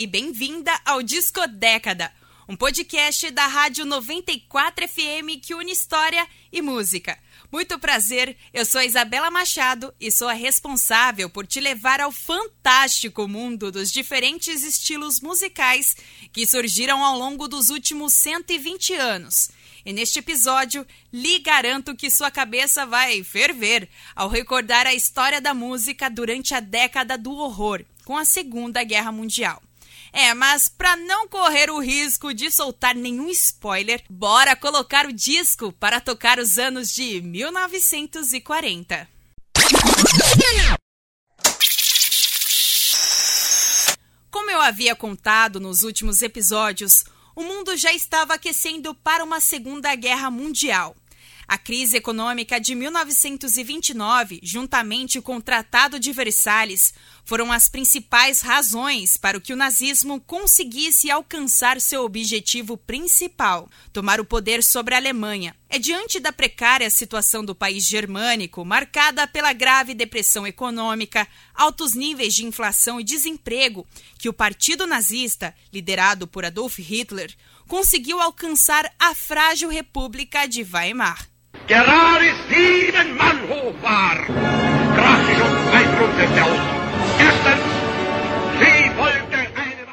E bem-vinda ao Disco Década, um podcast da Rádio 94 FM que une história e música. Muito prazer, eu sou Isabela Machado e sou a responsável por te levar ao fantástico mundo dos diferentes estilos musicais que surgiram ao longo dos últimos 120 anos. E neste episódio, lhe garanto que sua cabeça vai ferver ao recordar a história da música durante a década do horror, com a Segunda Guerra Mundial. É, mas para não correr o risco de soltar nenhum spoiler, bora colocar o disco para tocar os anos de 1940. Como eu havia contado nos últimos episódios, o mundo já estava aquecendo para uma Segunda Guerra Mundial. A crise econômica de 1929, juntamente com o Tratado de Versalhes, foram as principais razões para que o nazismo conseguisse alcançar seu objetivo principal, tomar o poder sobre a Alemanha. É diante da precária situação do país germânico, marcada pela grave depressão econômica, altos níveis de inflação e desemprego, que o Partido Nazista, liderado por Adolf Hitler, conseguiu alcançar a frágil República de Weimar. Gerade sieben Mann hoch war, brach sich um aus. Erstens, sie wollte eine...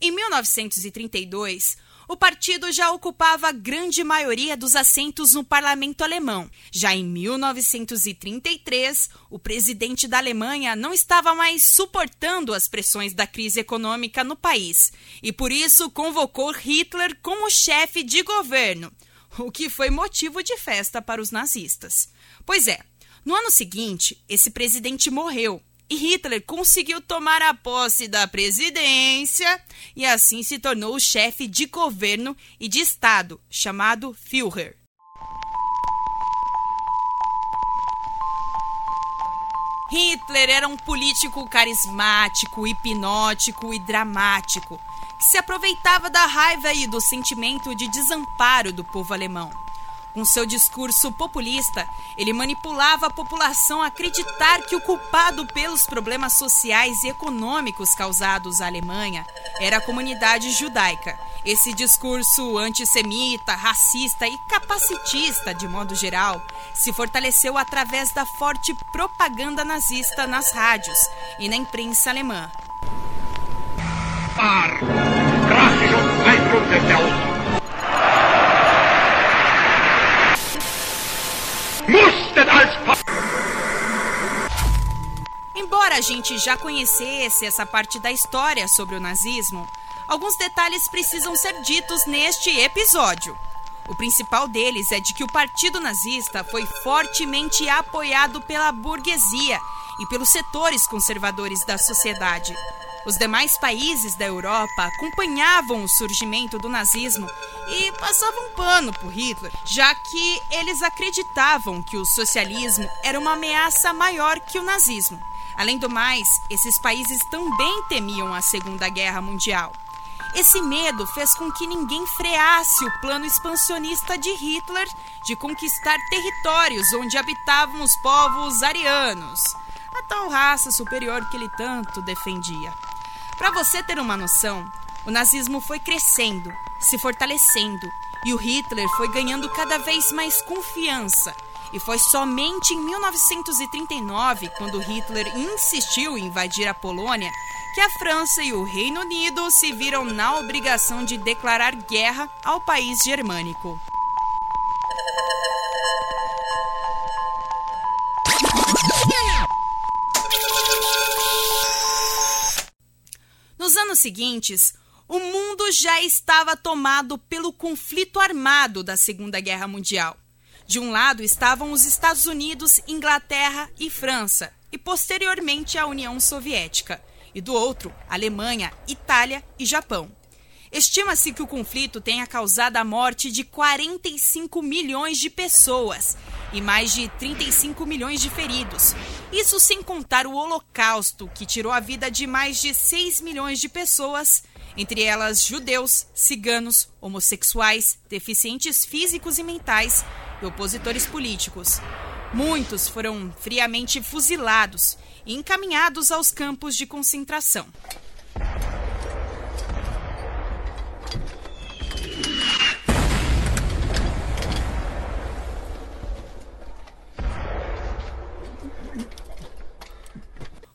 Em 1932, o partido já ocupava a grande maioria dos assentos no parlamento alemão. Já em 1933, o presidente da Alemanha não estava mais suportando as pressões da crise econômica no país e, por isso, convocou Hitler como chefe de governo o que foi motivo de festa para os nazistas. Pois é, no ano seguinte, esse presidente morreu e Hitler conseguiu tomar a posse da presidência e assim se tornou o chefe de governo e de Estado, chamado Führer. Hitler era um político carismático, hipnótico e dramático se aproveitava da raiva e do sentimento de desamparo do povo alemão. Com seu discurso populista, ele manipulava a população a acreditar que o culpado pelos problemas sociais e econômicos causados à Alemanha era a comunidade judaica. Esse discurso antissemita, racista e capacitista, de modo geral, se fortaleceu através da forte propaganda nazista nas rádios e na imprensa alemã. Embora a gente já conhecesse essa parte da história sobre o nazismo, alguns detalhes precisam ser ditos neste episódio. O principal deles é de que o Partido Nazista foi fortemente apoiado pela burguesia e pelos setores conservadores da sociedade. Os demais países da Europa acompanhavam o surgimento do nazismo e passavam pano por Hitler, já que eles acreditavam que o socialismo era uma ameaça maior que o nazismo. Além do mais, esses países também temiam a Segunda Guerra Mundial. Esse medo fez com que ninguém freasse o plano expansionista de Hitler de conquistar territórios onde habitavam os povos arianos, a tal raça superior que ele tanto defendia. Para você ter uma noção, o nazismo foi crescendo, se fortalecendo, e o Hitler foi ganhando cada vez mais confiança. E foi somente em 1939, quando Hitler insistiu em invadir a Polônia, que a França e o Reino Unido se viram na obrigação de declarar guerra ao país germânico. Seguintes, o mundo já estava tomado pelo conflito armado da Segunda Guerra Mundial. De um lado estavam os Estados Unidos, Inglaterra e França, e posteriormente a União Soviética, e do outro, Alemanha, Itália e Japão. Estima-se que o conflito tenha causado a morte de 45 milhões de pessoas e mais de 35 milhões de feridos. Isso sem contar o Holocausto, que tirou a vida de mais de 6 milhões de pessoas, entre elas judeus, ciganos, homossexuais, deficientes físicos e mentais e opositores políticos. Muitos foram friamente fuzilados e encaminhados aos campos de concentração.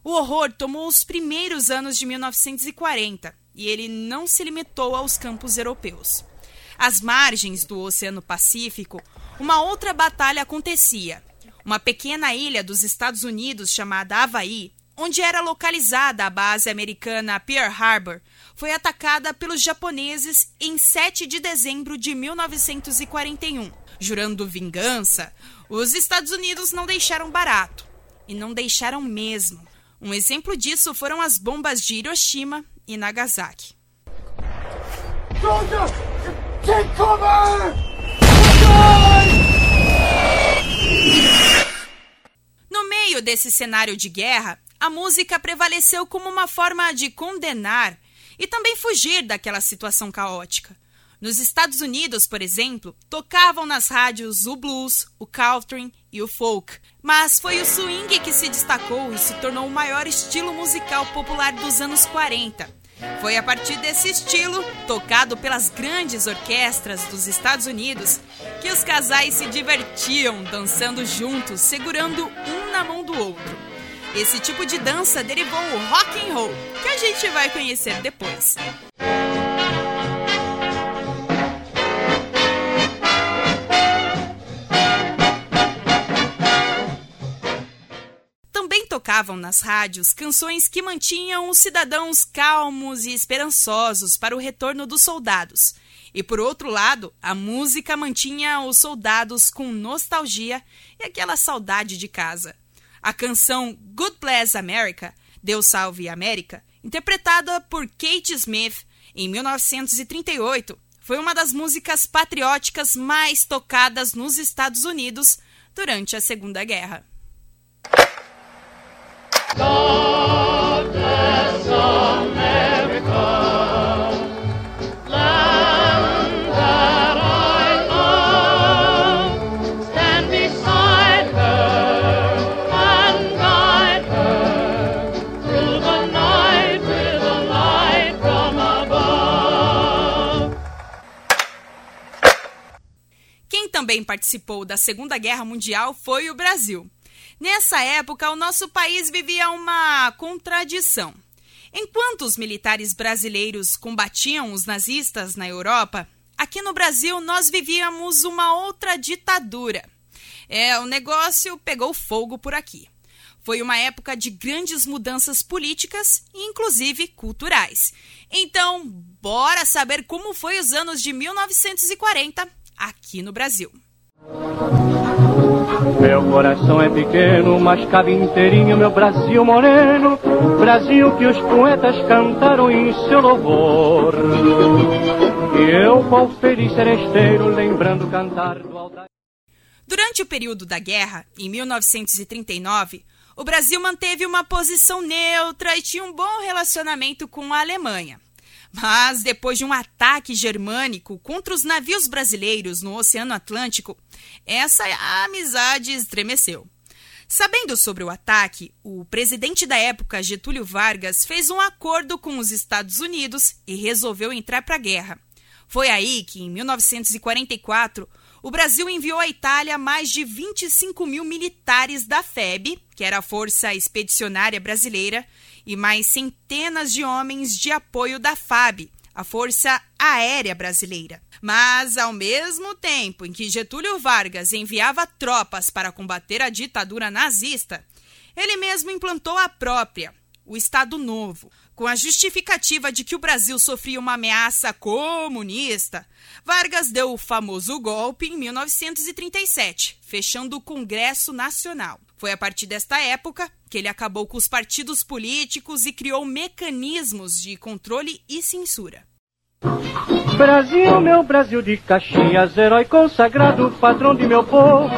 O horror tomou os primeiros anos de 1940 e ele não se limitou aos campos europeus. Às margens do Oceano Pacífico, uma outra batalha acontecia. Uma pequena ilha dos Estados Unidos chamada Havaí, onde era localizada a base americana Pearl Harbor, foi atacada pelos japoneses em 7 de dezembro de 1941. Jurando vingança, os Estados Unidos não deixaram barato. E não deixaram mesmo. Um exemplo disso foram as bombas de Hiroshima e Nagasaki. take cover! No meio desse cenário de guerra, a música prevaleceu como uma forma de condenar e também fugir daquela situação caótica. Nos Estados Unidos, por exemplo, tocavam nas rádios o blues, o country e o folk, mas foi o swing que se destacou e se tornou o maior estilo musical popular dos anos 40. Foi a partir desse estilo, tocado pelas grandes orquestras dos Estados Unidos, que os casais se divertiam dançando juntos, segurando um na mão do outro. Esse tipo de dança derivou o rock and roll, que a gente vai conhecer depois. Tocavam nas rádios canções que mantinham os cidadãos calmos e esperançosos para o retorno dos soldados. E por outro lado, a música mantinha os soldados com nostalgia e aquela saudade de casa. A canção Good Bless America, Deus Salve América, interpretada por Kate Smith em 1938, foi uma das músicas patrióticas mais tocadas nos Estados Unidos durante a Segunda Guerra. God bless America. também participou da Segunda Guerra Mundial foi o Brasil. Nessa época, o nosso país vivia uma contradição. Enquanto os militares brasileiros combatiam os nazistas na Europa, aqui no Brasil nós vivíamos uma outra ditadura. É, o negócio pegou fogo por aqui. Foi uma época de grandes mudanças políticas e inclusive culturais. Então, bora saber como foi os anos de 1940 aqui no Brasil. Meu coração é pequeno, mas cabe inteirinho meu Brasil moreno, Brasil que os poetas cantaram em seu louvor. E eu, qual feliz seresteiro, lembrando cantar do altar. Durante o período da guerra, em 1939, o Brasil manteve uma posição neutra e tinha um bom relacionamento com a Alemanha. Mas depois de um ataque germânico contra os navios brasileiros no Oceano Atlântico, essa amizade estremeceu. Sabendo sobre o ataque, o presidente da época, Getúlio Vargas, fez um acordo com os Estados Unidos e resolveu entrar para a guerra. Foi aí que, em 1944, o Brasil enviou à Itália mais de 25 mil militares da FEB, que era a Força Expedicionária Brasileira, e mais centenas de homens de apoio da FAB, a Força Aérea Brasileira. Mas, ao mesmo tempo em que Getúlio Vargas enviava tropas para combater a ditadura nazista, ele mesmo implantou a própria, o Estado Novo, com a justificativa de que o Brasil sofria uma ameaça comunista. Vargas deu o famoso golpe em 1937, fechando o Congresso Nacional. Foi a partir desta época que ele acabou com os partidos políticos e criou mecanismos de controle e censura. Brasil, meu Brasil de Caxias, herói consagrado, patrão de meu povo.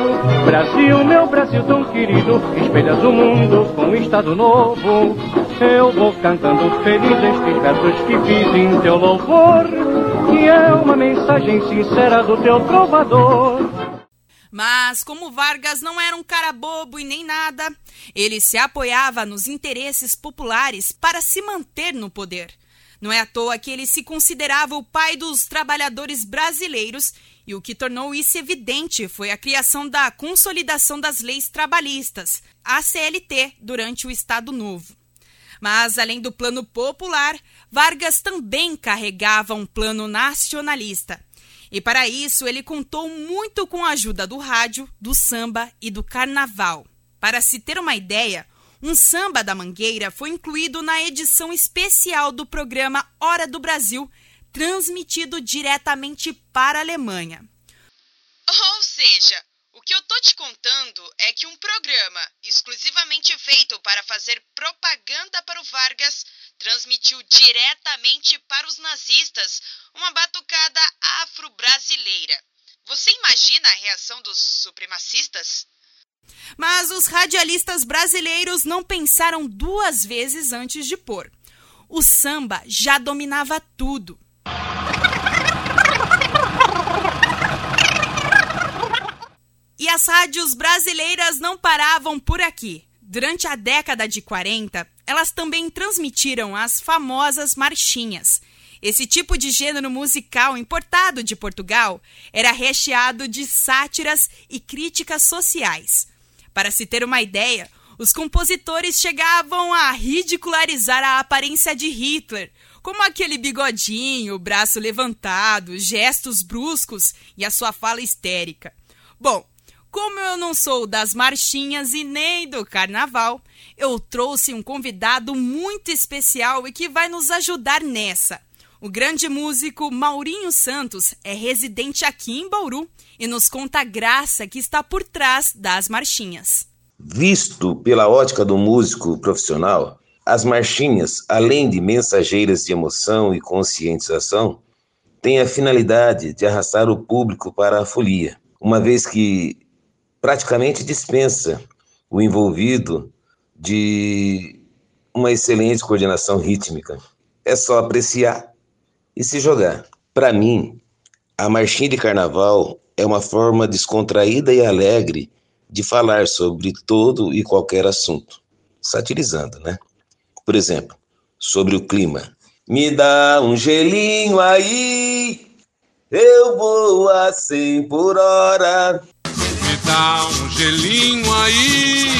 Brasil, meu Brasil tão querido, espelhas o mundo com um estado novo. Eu vou cantando feliz estes versos que fiz em teu louvor, que é uma mensagem sincera do teu trovador. Mas, como Vargas não era um cara bobo e nem nada, ele se apoiava nos interesses populares para se manter no poder. Não é à toa que ele se considerava o pai dos trabalhadores brasileiros, e o que tornou isso evidente foi a criação da Consolidação das Leis Trabalhistas, a CLT, durante o Estado Novo. Mas, além do plano popular, Vargas também carregava um plano nacionalista. E para isso, ele contou muito com a ajuda do rádio, do samba e do carnaval. Para se ter uma ideia, um samba da Mangueira foi incluído na edição especial do programa Hora do Brasil, transmitido diretamente para a Alemanha. Ou seja, o que eu tô te contando é que um programa exclusivamente feito para fazer propaganda para o Vargas transmitiu diretamente para os nazistas uma batucada afro-brasileira. Você imagina a reação dos supremacistas? Mas os radialistas brasileiros não pensaram duas vezes antes de pôr. O samba já dominava tudo. E as rádios brasileiras não paravam por aqui. Durante a década de 40, elas também transmitiram as famosas marchinhas. Esse tipo de gênero musical importado de Portugal era recheado de sátiras e críticas sociais. Para se ter uma ideia, os compositores chegavam a ridicularizar a aparência de Hitler, como aquele bigodinho, braço levantado, gestos bruscos e a sua fala histérica. Bom, como eu não sou das marchinhas e nem do carnaval, eu trouxe um convidado muito especial e que vai nos ajudar nessa. O grande músico Maurinho Santos é residente aqui em Bauru e nos conta a graça que está por trás das marchinhas. Visto pela ótica do músico profissional, as marchinhas, além de mensageiras de emoção e conscientização, têm a finalidade de arrastar o público para a folia, uma vez que praticamente dispensa o envolvido de uma excelente coordenação rítmica. É só apreciar e se jogar. Para mim, a marchinha de carnaval é uma forma descontraída e alegre de falar sobre todo e qualquer assunto, satirizando, né? Por exemplo, sobre o clima. Me dá um gelinho aí, eu vou a 100 por hora. Me dá um gelinho aí,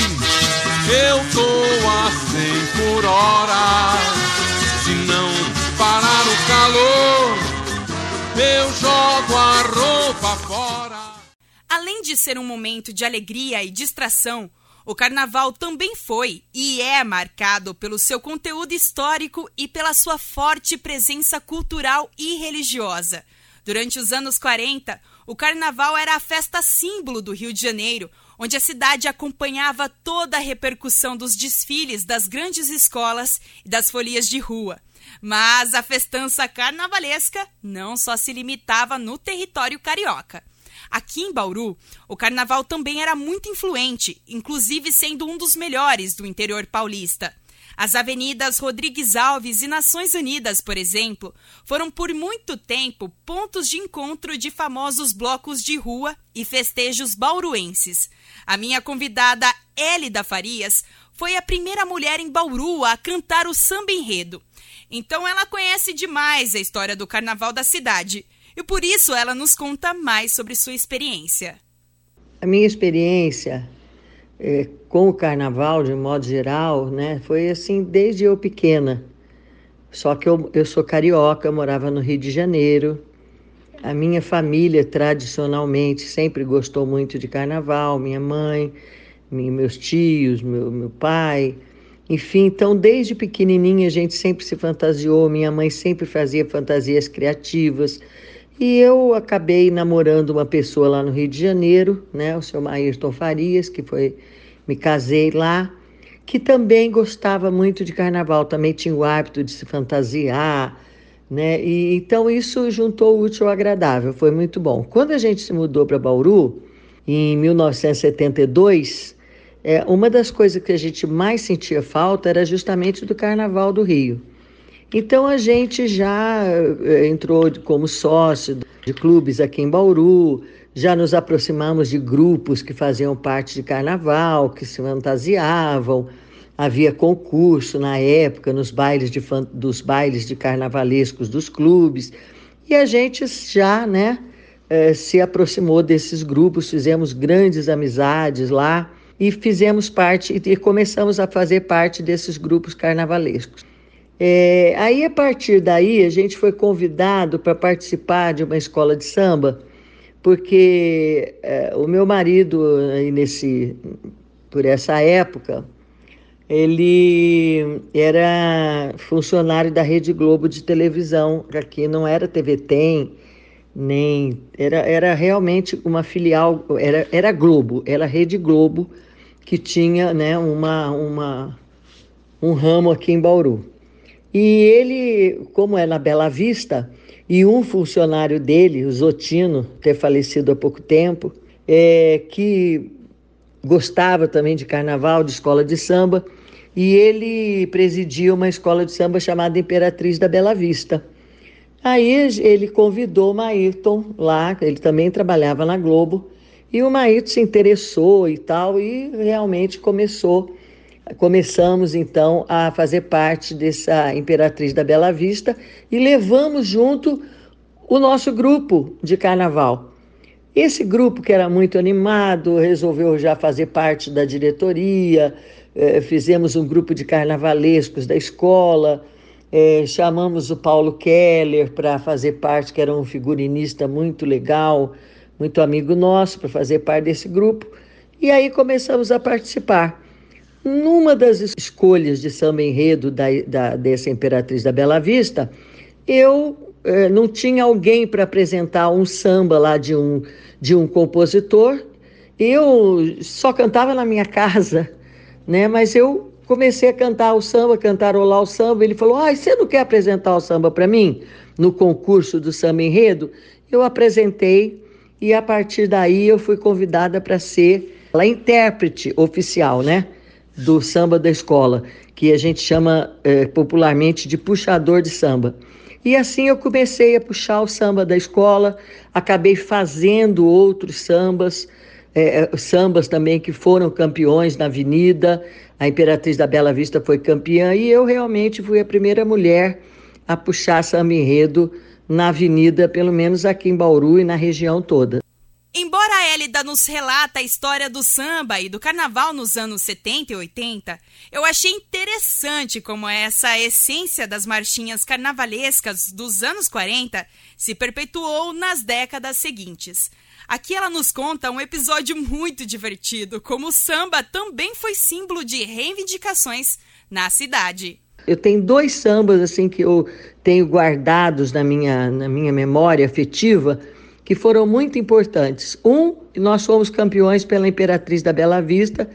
de ser um momento de alegria e distração, o carnaval também foi e é marcado pelo seu conteúdo histórico e pela sua forte presença cultural e religiosa. Durante os anos 40, o carnaval era a festa símbolo do Rio de Janeiro, onde a cidade acompanhava toda a repercussão dos desfiles das grandes escolas e das folias de rua. Mas a festança carnavalesca não só se limitava no território carioca. Aqui em Bauru, o carnaval também era muito influente, inclusive sendo um dos melhores do interior paulista. As avenidas Rodrigues Alves e Nações Unidas, por exemplo, foram por muito tempo pontos de encontro de famosos blocos de rua e festejos bauruenses. A minha convidada Hélida Farias foi a primeira mulher em Bauru a cantar o samba enredo. Então ela conhece demais a história do carnaval da cidade e por isso ela nos conta mais sobre sua experiência. A minha experiência é, com o carnaval, de modo geral, né, foi assim desde eu pequena. Só que eu, eu sou carioca, morava no Rio de Janeiro. A minha família, tradicionalmente, sempre gostou muito de carnaval. Minha mãe, meus tios, meu, meu pai. Enfim, então desde pequenininha a gente sempre se fantasiou, minha mãe sempre fazia fantasias criativas. E eu acabei namorando uma pessoa lá no Rio de Janeiro, né, o seu Ayrton Farias, que foi me casei lá, que também gostava muito de carnaval, também tinha o hábito de se fantasiar, né? E então isso juntou o útil ao agradável, foi muito bom. Quando a gente se mudou para Bauru, em 1972, é, uma das coisas que a gente mais sentia falta era justamente do Carnaval do Rio. Então a gente já é, entrou como sócio de clubes aqui em Bauru, já nos aproximamos de grupos que faziam parte de carnaval, que se fantasiavam. Havia concurso na época nos bailes de, dos bailes de carnavalescos dos clubes. E a gente já né, é, se aproximou desses grupos, fizemos grandes amizades lá e fizemos parte e começamos a fazer parte desses grupos carnavalescos. É, aí, a partir daí, a gente foi convidado para participar de uma escola de samba, porque é, o meu marido, aí nesse, por essa época, ele era funcionário da Rede Globo de televisão, aqui não era TV Tem, nem era, era realmente uma filial, era, era Globo, era Rede Globo que tinha né, uma, uma, um ramo aqui em Bauru. E ele, como é na Bela Vista, e um funcionário dele, o Zotino, ter falecido há pouco tempo, é, que gostava também de carnaval, de escola de samba, e ele presidia uma escola de samba chamada Imperatriz da Bela Vista. Aí ele convidou o Maírton lá, ele também trabalhava na Globo, e o Maírton se interessou e tal, e realmente começou, começamos então a fazer parte dessa Imperatriz da Bela Vista e levamos junto o nosso grupo de carnaval. Esse grupo que era muito animado resolveu já fazer parte da diretoria, eh, fizemos um grupo de carnavalescos da escola, é, chamamos o Paulo Keller para fazer parte, que era um figurinista muito legal, muito amigo nosso, para fazer parte desse grupo. E aí começamos a participar. Numa das escolhas de samba enredo da, da, dessa Imperatriz da Bela Vista, eu é, não tinha alguém para apresentar um samba lá de um, de um compositor. Eu só cantava na minha casa, né? Mas eu comecei a cantar o samba, cantarolar o samba. Ele falou: Ah, você não quer apresentar o samba para mim no concurso do samba enredo? Eu apresentei e a partir daí eu fui convidada para ser a intérprete oficial, né? Do samba da escola, que a gente chama é, popularmente de puxador de samba. E assim eu comecei a puxar o samba da escola, acabei fazendo outros sambas, é, sambas também que foram campeões na avenida, a Imperatriz da Bela Vista foi campeã e eu realmente fui a primeira mulher a puxar samba enredo na avenida, pelo menos aqui em Bauru e na região toda. Embora a Hélida nos relata a história do samba e do carnaval nos anos 70 e 80, eu achei interessante como essa essência das marchinhas carnavalescas dos anos 40 se perpetuou nas décadas seguintes. Aqui ela nos conta um episódio muito divertido, como o samba também foi símbolo de reivindicações na cidade. Eu tenho dois sambas assim que eu tenho guardados na minha, na minha memória afetiva que foram muito importantes. Um, nós fomos campeões pela Imperatriz da Bela Vista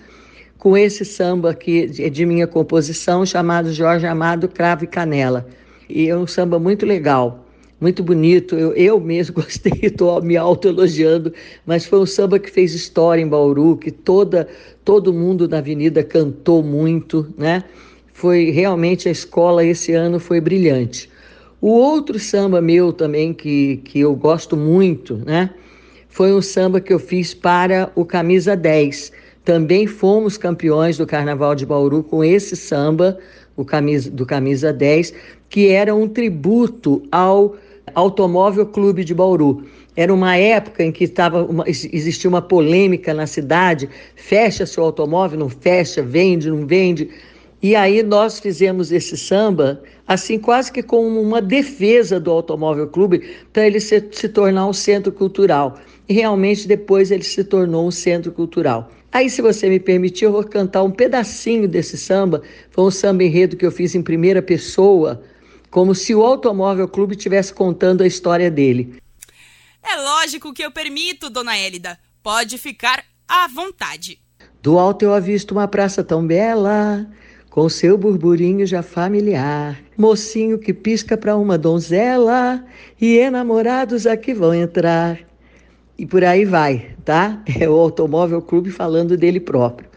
com esse samba é de minha composição chamado Jorge Amado Cravo e Canela. E é um samba muito legal muito bonito. Eu, eu mesmo gostei, estou me autoelogiando, mas foi um samba que fez história em Bauru, que toda, todo mundo na avenida cantou muito, né? Foi realmente a escola esse ano foi brilhante. O outro samba meu também que, que eu gosto muito, né? Foi um samba que eu fiz para o Camisa 10. Também fomos campeões do Carnaval de Bauru com esse samba, o camisa, do Camisa 10, que era um tributo ao Automóvel Clube de Bauru. Era uma época em que tava uma, existia uma polêmica na cidade: fecha seu automóvel, não fecha, vende, não vende. E aí nós fizemos esse samba, assim, quase que com uma defesa do Automóvel Clube, para ele se, se tornar um centro cultural. E realmente depois ele se tornou um centro cultural. Aí, se você me permitir, eu vou cantar um pedacinho desse samba. Foi um samba enredo que eu fiz em primeira pessoa, como se o Automóvel Clube estivesse contando a história dele. É lógico que eu permito, dona Hélida. Pode ficar à vontade. Do alto eu avisto uma praça tão bela, com seu burburinho já familiar. Mocinho que pisca para uma donzela, e enamorados aqui vão entrar. E por aí vai, tá? É o Automóvel Clube falando dele próprio.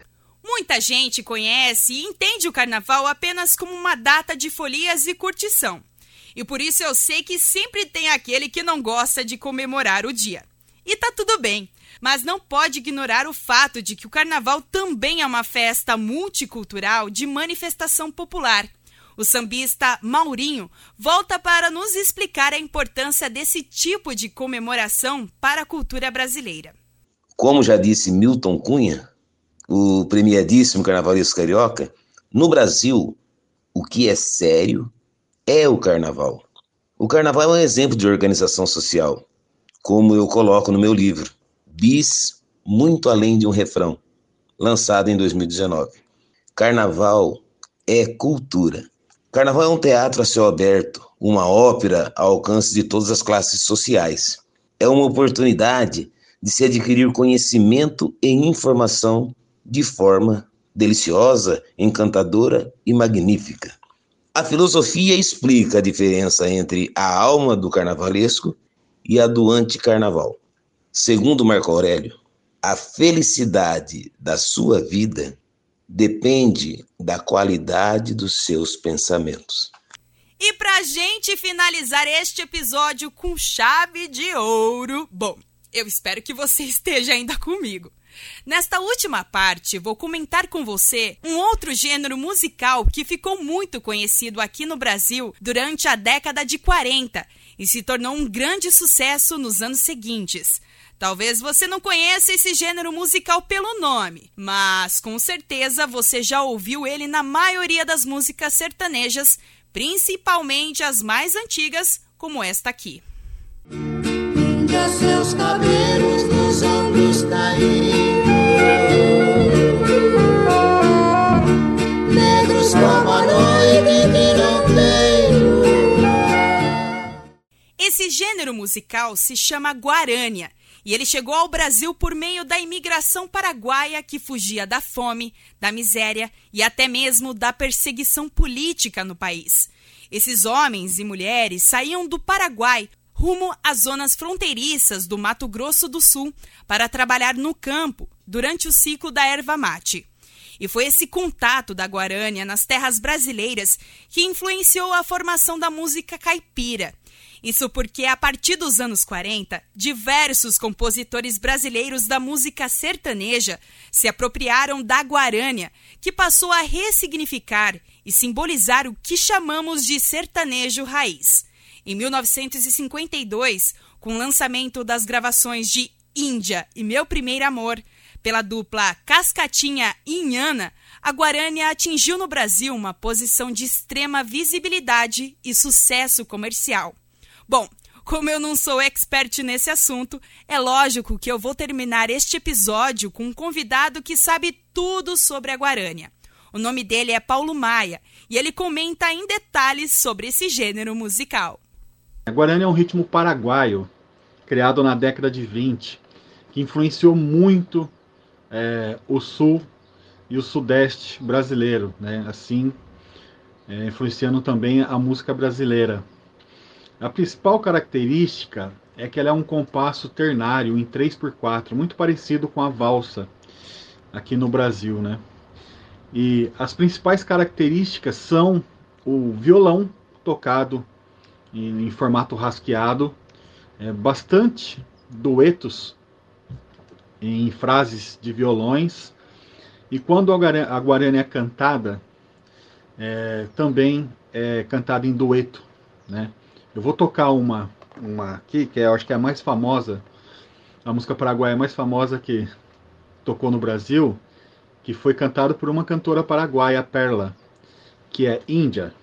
Muita gente conhece e entende o carnaval apenas como uma data de folias e curtição. E por isso eu sei que sempre tem aquele que não gosta de comemorar o dia. E tá tudo bem, mas não pode ignorar o fato de que o carnaval também é uma festa multicultural de manifestação popular. O sambista Maurinho volta para nos explicar a importância desse tipo de comemoração para a cultura brasileira. Como já disse Milton Cunha, o premiadíssimo carnavalesco carioca, no Brasil, o que é sério é o carnaval. O carnaval é um exemplo de organização social, como eu coloco no meu livro, Bis Muito Além de um Refrão, lançado em 2019. Carnaval é cultura. Carnaval é um teatro a céu aberto, uma ópera ao alcance de todas as classes sociais. É uma oportunidade de se adquirir conhecimento e informação de forma deliciosa, encantadora e magnífica. A filosofia explica a diferença entre a alma do carnavalesco e a do anticarnaval. Segundo Marco Aurélio, a felicidade da sua vida depende da qualidade dos seus pensamentos. E pra gente finalizar este episódio com chave de ouro, bom, eu espero que você esteja ainda comigo. Nesta última parte, vou comentar com você um outro gênero musical que ficou muito conhecido aqui no Brasil durante a década de 40 e se tornou um grande sucesso nos anos seguintes. Talvez você não conheça esse gênero musical pelo nome, mas com certeza você já ouviu ele na maioria das músicas sertanejas, principalmente as mais antigas, como esta aqui. Pinta seus cabelos nos ombros Esse gênero musical se chama guarânia e ele chegou ao Brasil por meio da imigração paraguaia que fugia da fome, da miséria e até mesmo da perseguição política no país. Esses homens e mulheres saíam do Paraguai rumo às zonas fronteiriças do Mato Grosso do Sul para trabalhar no campo durante o ciclo da erva mate. E foi esse contato da Guarânia nas terras brasileiras que influenciou a formação da música caipira, isso porque, a partir dos anos 40, diversos compositores brasileiros da música sertaneja se apropriaram da guarânia, que passou a ressignificar e simbolizar o que chamamos de sertanejo raiz. Em 1952, com o lançamento das gravações de Índia e Meu Primeiro Amor, pela dupla Cascatinha e Inhana, a Guarânia atingiu no Brasil uma posição de extrema visibilidade e sucesso comercial. Bom, como eu não sou expert nesse assunto, é lógico que eu vou terminar este episódio com um convidado que sabe tudo sobre a Guarânia. O nome dele é Paulo Maia e ele comenta em detalhes sobre esse gênero musical. A Guarânia é um ritmo paraguaio, criado na década de 20, que influenciou muito é, o sul e o sudeste brasileiro, né? assim é, influenciando também a música brasileira. A principal característica é que ela é um compasso ternário em 3x4, muito parecido com a valsa aqui no Brasil, né? E as principais características são o violão tocado em, em formato rasqueado, é, bastante duetos em frases de violões, e quando a Guarani é cantada, é, também é cantada em dueto, né? Eu vou tocar uma, uma aqui, que é, eu acho que é a mais famosa, a música paraguaia mais famosa que tocou no Brasil, que foi cantada por uma cantora paraguaia, Perla, que é Índia.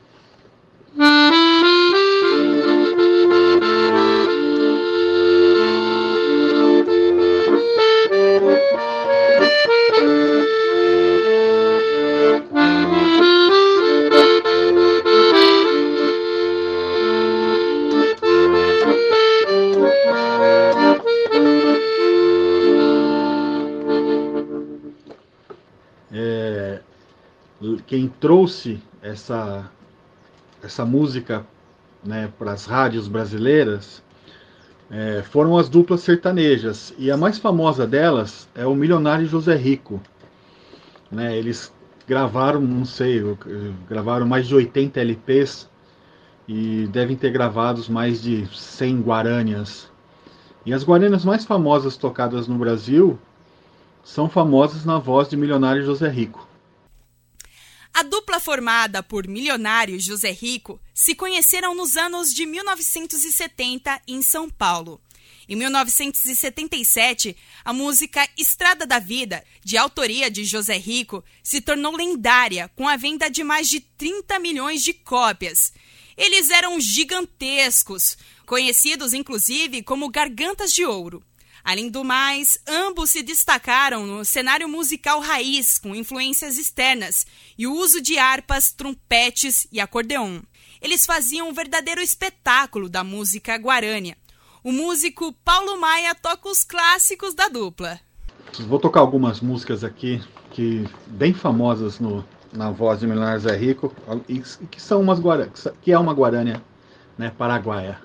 Quem trouxe essa, essa música né, para as rádios brasileiras é, foram as duplas sertanejas. E a mais famosa delas é o Milionário José Rico. Né, eles gravaram, não sei, gravaram mais de 80 LPs e devem ter gravados mais de 100 guaranias. E as guaranias mais famosas tocadas no Brasil são famosas na voz de Milionário José Rico. Formada por milionário José Rico se conheceram nos anos de 1970 em São Paulo. Em 1977, a música Estrada da Vida, de autoria de José Rico, se tornou lendária com a venda de mais de 30 milhões de cópias. Eles eram gigantescos, conhecidos inclusive como Gargantas de Ouro. Além do mais, ambos se destacaram no cenário musical raiz, com influências externas, e o uso de harpas, trompetes e acordeon. Eles faziam um verdadeiro espetáculo da música guarânia o músico Paulo Maia toca os clássicos da dupla. Vou tocar algumas músicas aqui que bem famosas no, na voz de Milionário Zé Rico e que são umas que é uma guarânia né, paraguaia.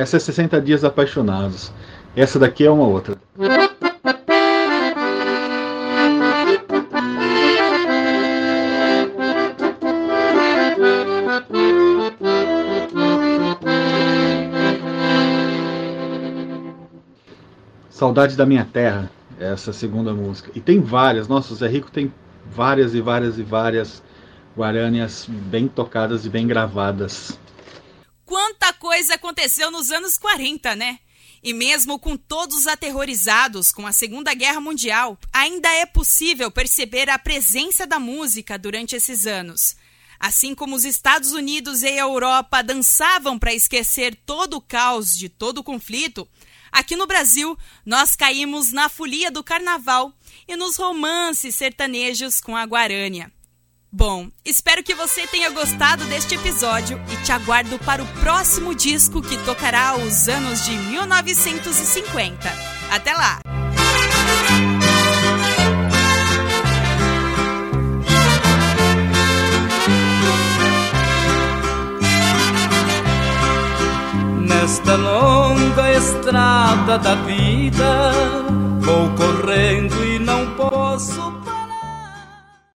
Essa é 60 Dias Apaixonados. Essa daqui é uma outra. Saudade da Minha Terra, essa segunda música. E tem várias, nossa, o Zé Rico tem várias e várias e várias guarânias bem tocadas e bem gravadas. Quanta coisa aconteceu nos anos 40, né? E mesmo com todos aterrorizados com a Segunda Guerra Mundial, ainda é possível perceber a presença da música durante esses anos. Assim como os Estados Unidos e a Europa dançavam para esquecer todo o caos de todo o conflito, Aqui no Brasil, nós caímos na folia do carnaval e nos romances sertanejos com a Guarânia. Bom, espero que você tenha gostado deste episódio e te aguardo para o próximo disco que tocará os anos de 1950. Até lá! Nesta longa estrada da vida, vou correndo e não posso